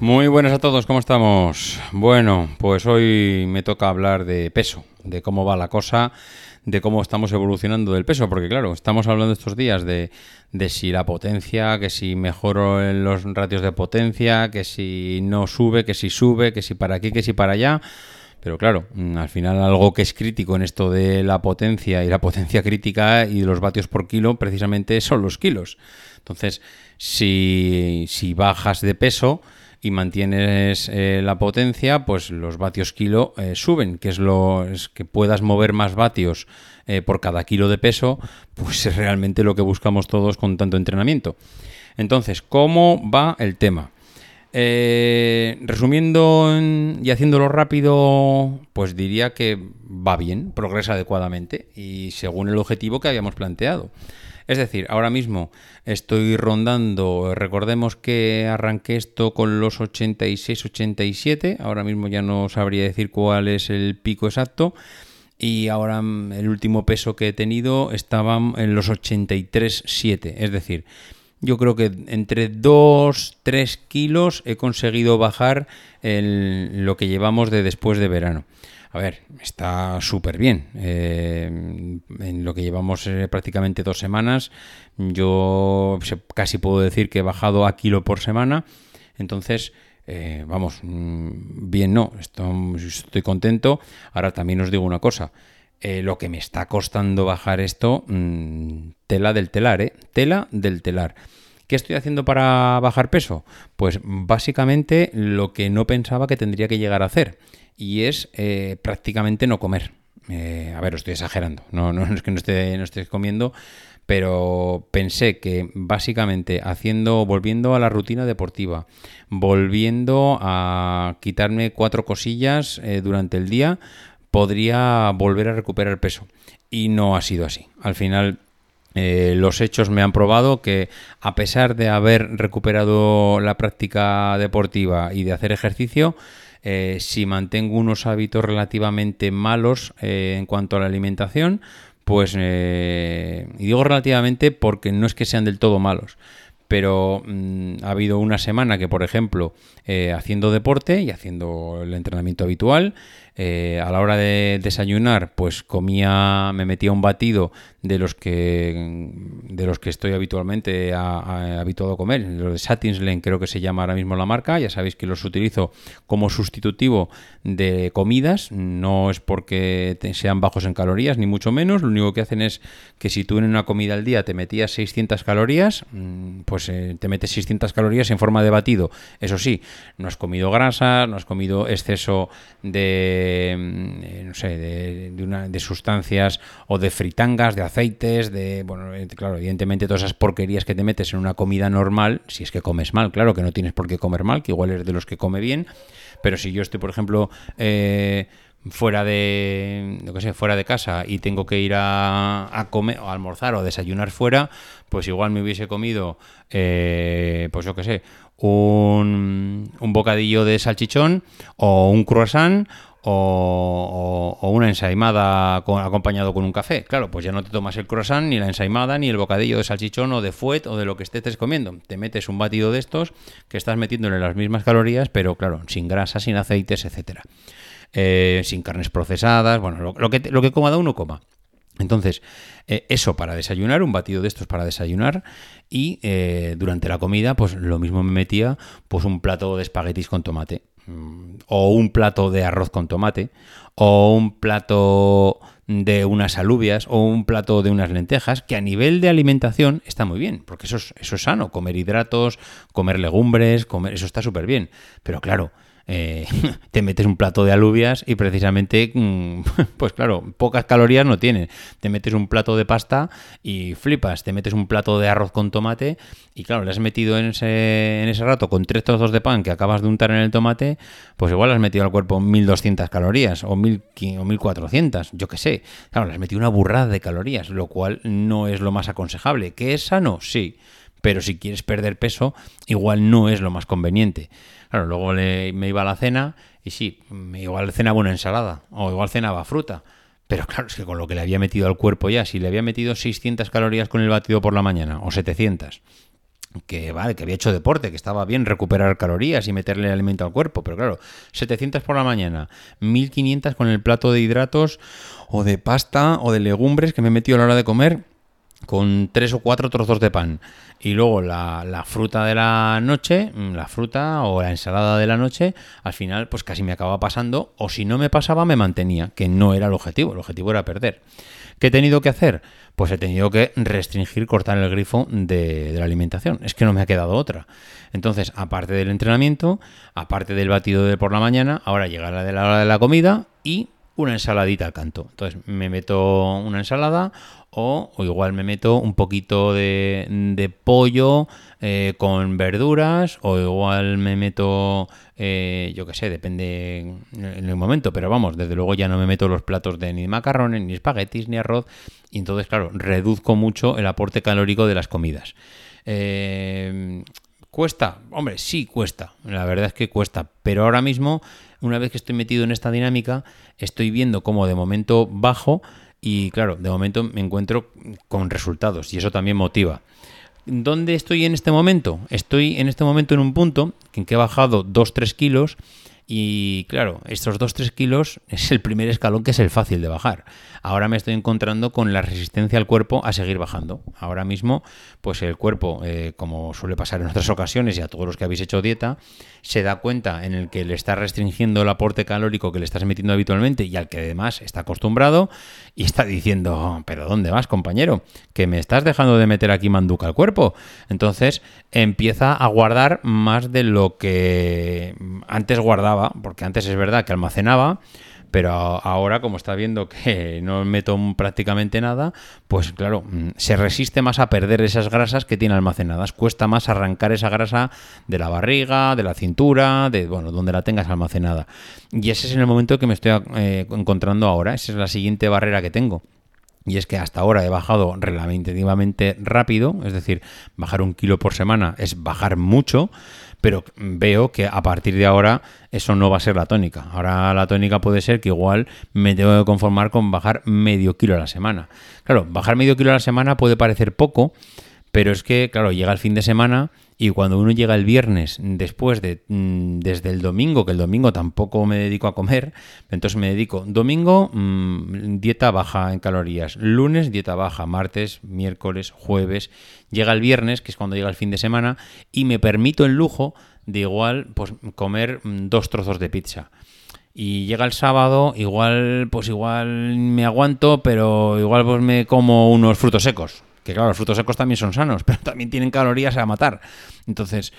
Muy buenas a todos, ¿cómo estamos? Bueno, pues hoy me toca hablar de peso, de cómo va la cosa, de cómo estamos evolucionando del peso, porque claro, estamos hablando estos días de, de si la potencia, que si mejoro en los ratios de potencia, que si no sube, que si sube, que si para aquí, que si para allá. Pero claro, mm, al final algo que es crítico en esto de la potencia y la potencia crítica y los vatios por kilo precisamente son los kilos. Entonces, si, si bajas de peso, y mantienes eh, la potencia, pues los vatios kilo eh, suben, que es lo que puedas mover más vatios eh, por cada kilo de peso, pues es realmente lo que buscamos todos con tanto entrenamiento. Entonces, ¿cómo va el tema? Resumiendo y haciéndolo rápido, pues diría que va bien, progresa adecuadamente y según el objetivo que habíamos planteado. Es decir, ahora mismo estoy rondando, recordemos que arranqué esto con los 86-87, ahora mismo ya no sabría decir cuál es el pico exacto. Y ahora el último peso que he tenido estaba en los 83,7. Es decir, yo creo que entre 2, 3 kilos he conseguido bajar lo que llevamos de después de verano. A ver, está súper bien. Eh, en lo que llevamos eh, prácticamente dos semanas, yo casi puedo decir que he bajado a kilo por semana. Entonces, eh, vamos, mm, bien no, estoy, contento. Ahora también os digo una cosa. Lo que me está costando bajar esto, mm, tela del telar, ¿eh? Tela del telar. ¿Qué estoy haciendo para bajar peso? Pues básicamente lo que no pensaba que tendría que llegar a hacer y es eh, prácticamente no comer. Eh, a ver, estoy exagerando, no, es que no esté, no esté comiendo, pero pensé que básicamente haciendo, volviendo a la rutina deportiva, volviendo a quitarme cuatro cosillas eh, durante el día, podría volver a recuperar peso. Y no ha sido así. Al final los hechos me han probado que a pesar de haber recuperado la práctica deportiva y de hacer ejercicio, eh, si mantengo unos hábitos relativamente malos eh, en cuanto a la alimentación, pues, eh, y digo relativamente porque no es que sean del todo malos, pero mm, ha habido una semana que, por ejemplo, haciendo deporte y haciendo el entrenamiento habitual, eh, a la hora de desayunar, pues comía, me metía un batido de los que de los que estoy habitualmente habituado a comer, los de Satinslen creo que se llama ahora mismo la marca, ya sabéis que los utilizo como sustitutivo de comidas, no es porque sean bajos en calorías, ni mucho menos, lo único que hacen es que si tú en una comida al día te metías 600 calorías, mm, pues eh, te metes 600 calorías en forma de batido, eso sí, no has comido grasa, no has comido exceso de eh, no sé, de, sustancias o de fritangas, de aceites, de, bueno, eh, claro, evidentemente todas esas porquerías que te metes en una comida normal, si es que comes mal, claro que no tienes por qué comer mal, que igual eres de los que come bien, pero si yo estoy, por ejemplo, eh, fuera de que sé, fuera de casa y tengo que ir a, comer o almorzar o desayunar fuera, pues igual me hubiese comido, pues yo qué sé, un, un bocadillo de salchichón o un croissant o, una ensaimada acompañado con un café. Claro, pues ya no te tomas el croissant, ni la ensaimada, ni el bocadillo de salchichón o de fuet o de lo que estés comiendo. Te metes un batido de estos que estás metiéndole las mismas calorías, pero claro, sin grasa, sin aceites, etcétera. Eh, sin carnes procesadas, bueno, lo, que, lo que coma uno coma. Entonces, eh, eso para desayunar, un batido de estos para desayunar y eh, durante la comida, pues lo mismo me metía pues un plato de espaguetis con tomate o un plato de arroz con tomate, o un plato de unas alubias, o un plato de unas lentejas, que a nivel de alimentación está muy bien, porque eso es, eso es sano, comer hidratos, comer legumbres, comer, eso está súper bien. Pero claro, eh, te metes un plato de alubias y precisamente, mm, pues claro, pocas calorías no tiene. Te metes un plato de pasta y flipas, te metes un plato de arroz con tomate y claro, le has metido en ese, en ese rato con tres trozos de pan que acabas de untar en el tomate, pues igual has metido al cuerpo 1200 calorías o, 1000, o 1400, yo qué sé. Claro, le has metido una burrada de calorías, lo cual no es lo más aconsejable. ¿Que es sano? Sí pero si quieres perder peso, igual no es lo más conveniente. Claro, luego me iba a la cena y sí, igual cenaba una ensalada o igual cenaba fruta. Pero claro, es que con lo que le había metido al cuerpo ya, si le había metido 600 calorías con el batido por la mañana o 700, que vale, que había hecho deporte, que estaba bien recuperar calorías y meterle alimento al cuerpo, pero claro, 700 por la mañana, 1500 con el plato de hidratos o de pasta o de legumbres que me he metido a la hora de comer con tres o cuatro trozos de pan. Y luego la, la, fruta de la noche, mm, la fruta o la ensalada de la noche, al final pues casi me acaba pasando, o si no me pasaba me mantenía, que no era el objetivo, el objetivo era perder. ¿Qué he tenido que hacer? Pues he tenido que restringir, cortar el grifo de, la alimentación. Es que no me ha quedado otra. Entonces, aparte del entrenamiento, aparte del batido de por la mañana, ahora llega la de la hora de la comida y una ensaladita al canto. Entonces me meto una ensalada o, igual me meto un poquito de, pollo eh, con verduras o igual me meto, eh, yo qué sé, depende en el momento, pero vamos, desde luego ya no me meto los platos de ni macarrones, ni espaguetis, ni arroz y entonces, claro, reduzco mucho el aporte calórico de las comidas. Eh, ¿Cuesta? Hombre, sí cuesta. La verdad es que cuesta. Pero ahora mismo, una vez que estoy metido en esta dinámica, estoy viendo cómo de momento bajo y claro, de momento me encuentro con resultados y eso también motiva. ¿Dónde estoy en este momento? Estoy en este momento en un punto en que he bajado 2-3 kilos y claro, estos 2-3 kilos es el primer escalón que es el fácil de bajar. Ahora me estoy encontrando con la resistencia al cuerpo a seguir bajando. Ahora mismo, pues el cuerpo, eh, como suele pasar en otras ocasiones y a todos los que habéis hecho dieta, se da cuenta en el que le está restringiendo el aporte calórico que le estás metiendo habitualmente y al que además está acostumbrado y está diciendo, pero ¿dónde vas, compañero? Que me estás dejando de meter aquí manduca al cuerpo. Entonces empieza a guardar más de lo que antes guardaba, porque antes es verdad que almacenaba, pero ahora como está viendo que no meto prácticamente nada, pues claro, mm, se resiste más a perder esas grasas que tiene almacenadas, cuesta más arrancar esa grasa de la barriga, de la cintura, de bueno, donde la tengas almacenada. Y ese es el momento que me estoy eh, encontrando ahora, esa es la siguiente barrera que tengo. Y es que hasta ahora he bajado relativamente rápido, es decir, bajar un kilo por semana es bajar mucho, pero veo que a partir de ahora eso no va a ser la tónica. Ahora la tónica puede ser que igual me tengo que conformar con bajar medio kilo a la semana. Claro, bajar medio kilo a la semana puede parecer poco, pero es que, claro, llega el fin de semana y cuando uno llega el viernes después de mm, desde el domingo, que el domingo tampoco me dedico a comer, entonces me dedico domingo mm, dieta baja en calorías, lunes dieta baja, martes, miércoles, jueves, llega el viernes, que es cuando llega el fin de semana, y me permito el lujo de igual pues comer mm, dos trozos de pizza. Y llega el sábado, igual, pues igual me aguanto, pero igual pues me como unos frutos secos que claro, los frutos secos también son sanos, pero también tienen calorías a matar. Entonces,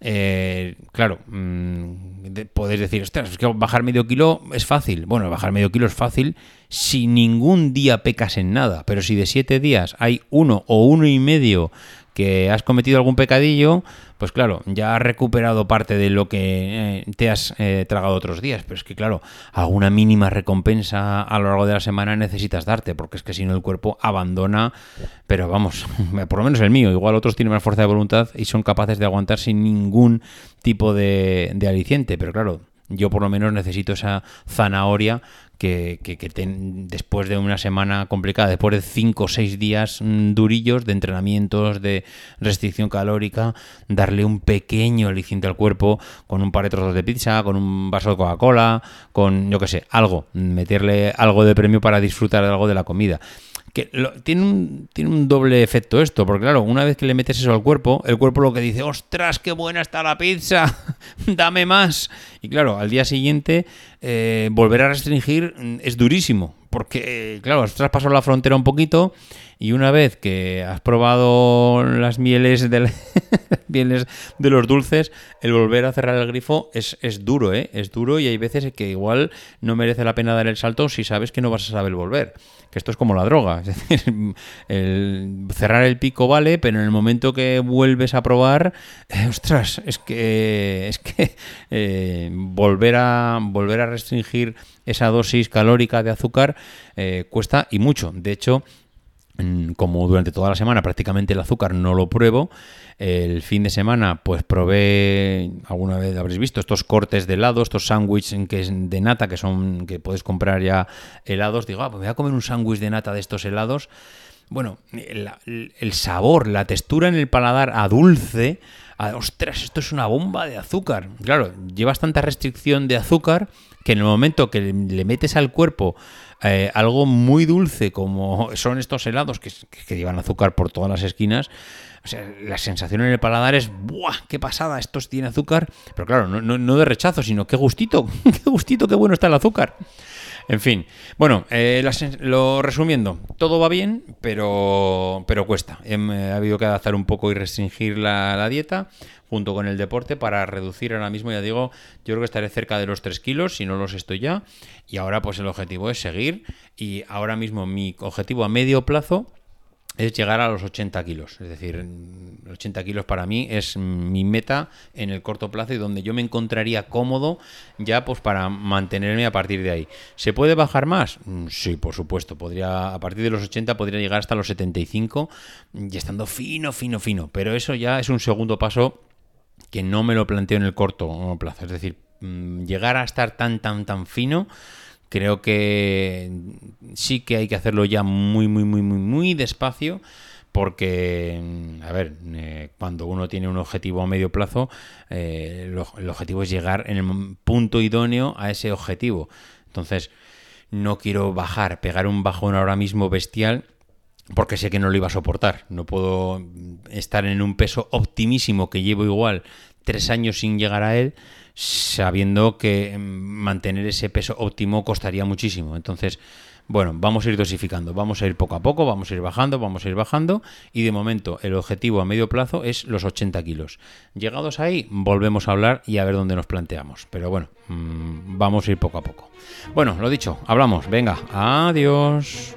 eh, claro, mm, podéis decir, ostras, es que bajar medio kilo es fácil. Bueno, bajar medio kilo es fácil si ningún día pecas en nada, pero si de siete días hay uno o uno y medio que has cometido algún pecadillo, pues claro, ya has recuperado parte de lo que eh, te has eh, tragado otros días. Pero es que, claro, alguna mínima recompensa a lo largo de la semana necesitas darte, porque es que si no el cuerpo abandona, pero vamos, por lo menos el mío, igual otros tienen más fuerza de voluntad y son capaces de aguantar sin ningún tipo de, de aliciente, pero claro, yo por lo menos necesito esa zanahoria que, después de una semana complicada, después de cinco o seis días mm, durillos de entrenamientos, de restricción calórica, darle un pequeño aliciente al cuerpo con un par de trozos de pizza, con un vaso de Coca-Cola, con, yo qué sé, algo, meterle algo de premio para disfrutar algo de la comida que tiene, un, tiene un doble efecto esto, porque claro, una vez que le metes eso al cuerpo, el cuerpo lo que dice, ostras, qué buena está la pizza, dame más. Y claro, al día siguiente eh, volver a restringir mm, es durísimo, porque claro, has traspasado la frontera un poquito y una vez que has probado las mieles de, mieles de los dulces, el volver a cerrar el grifo es, duro, ¿eh? Es duro y hay veces que igual no merece la pena dar el salto si sabes que no vas a saber volver que esto es como la droga. Es decir, cerrar el pico vale, pero en el momento que vuelves a probar, eh, ostras, es que es que eh, volver a volver a restringir esa dosis calórica de azúcar eh, cuesta y mucho. De hecho, como durante toda la semana prácticamente el azúcar no lo pruebo, el fin de semana pues probé, alguna vez habréis visto, estos cortes de helado, estos sándwiches de nata que son que puedes comprar ya helados. Digo, ah, pues me voy a comer un sándwich de nata de estos helados. Bueno, el, sabor, la textura en el paladar a dulce, ostras, esto es una bomba de azúcar. Claro, llevas tanta restricción de azúcar que en el momento que le metes al cuerpo eh, algo muy dulce como son estos helados que, llevan azúcar por todas las esquinas, o sea, la sensación en el paladar es ¡buah! ¡Qué pasada! Esto tiene azúcar. Pero claro, no, de rechazo, sino qué gustito, qué gustito, qué bueno está el azúcar. En fin, bueno, eh, lo resumiendo, todo va bien, pero, pero cuesta. Em, ha habido que adaptar un poco y restringir la, dieta junto con el deporte para reducir ahora mismo, ya digo, yo creo que estaré cerca de los 3 kilos, si no los estoy ya, y ahora pues el objetivo es seguir y ahora mismo mi objetivo a medio plazo es llegar a los 80 kilos. Es decir, 80 kilos para mí es mi meta en el corto plazo y donde yo me encontraría cómodo ya pues para mantenerme a partir de ahí. ¿Se puede bajar más? Mm, sí, por supuesto. Podría, a partir de los 80 podría llegar hasta los 75 y estando fino, fino, fino. Pero eso ya es un segundo paso que no me lo planteo en el corto plazo. Es decir, mm, llegar a estar tan, tan, tan fino Creo que sí que hay que hacerlo ya muy, muy, muy, muy, muy despacio porque, mm, a ver, eh, cuando uno tiene un objetivo a medio plazo, eh, el, objetivo es llegar en el punto idóneo a ese objetivo. Entonces, no quiero bajar, pegar un bajón ahora mismo bestial porque sé que no lo iba a soportar. No puedo estar en un peso optimísimo que llevo igual tres años sin llegar a él sabiendo que mm, mantener ese peso óptimo costaría muchísimo. Entonces, bueno, vamos a ir dosificando, vamos a ir poco a poco, vamos a ir bajando, vamos a ir bajando y de momento el objetivo a medio plazo es los 80 kilos. Llegados ahí, volvemos a hablar y a ver dónde nos planteamos. Pero bueno, mm, vamos a ir poco a poco. Bueno, lo dicho, hablamos, venga, adiós.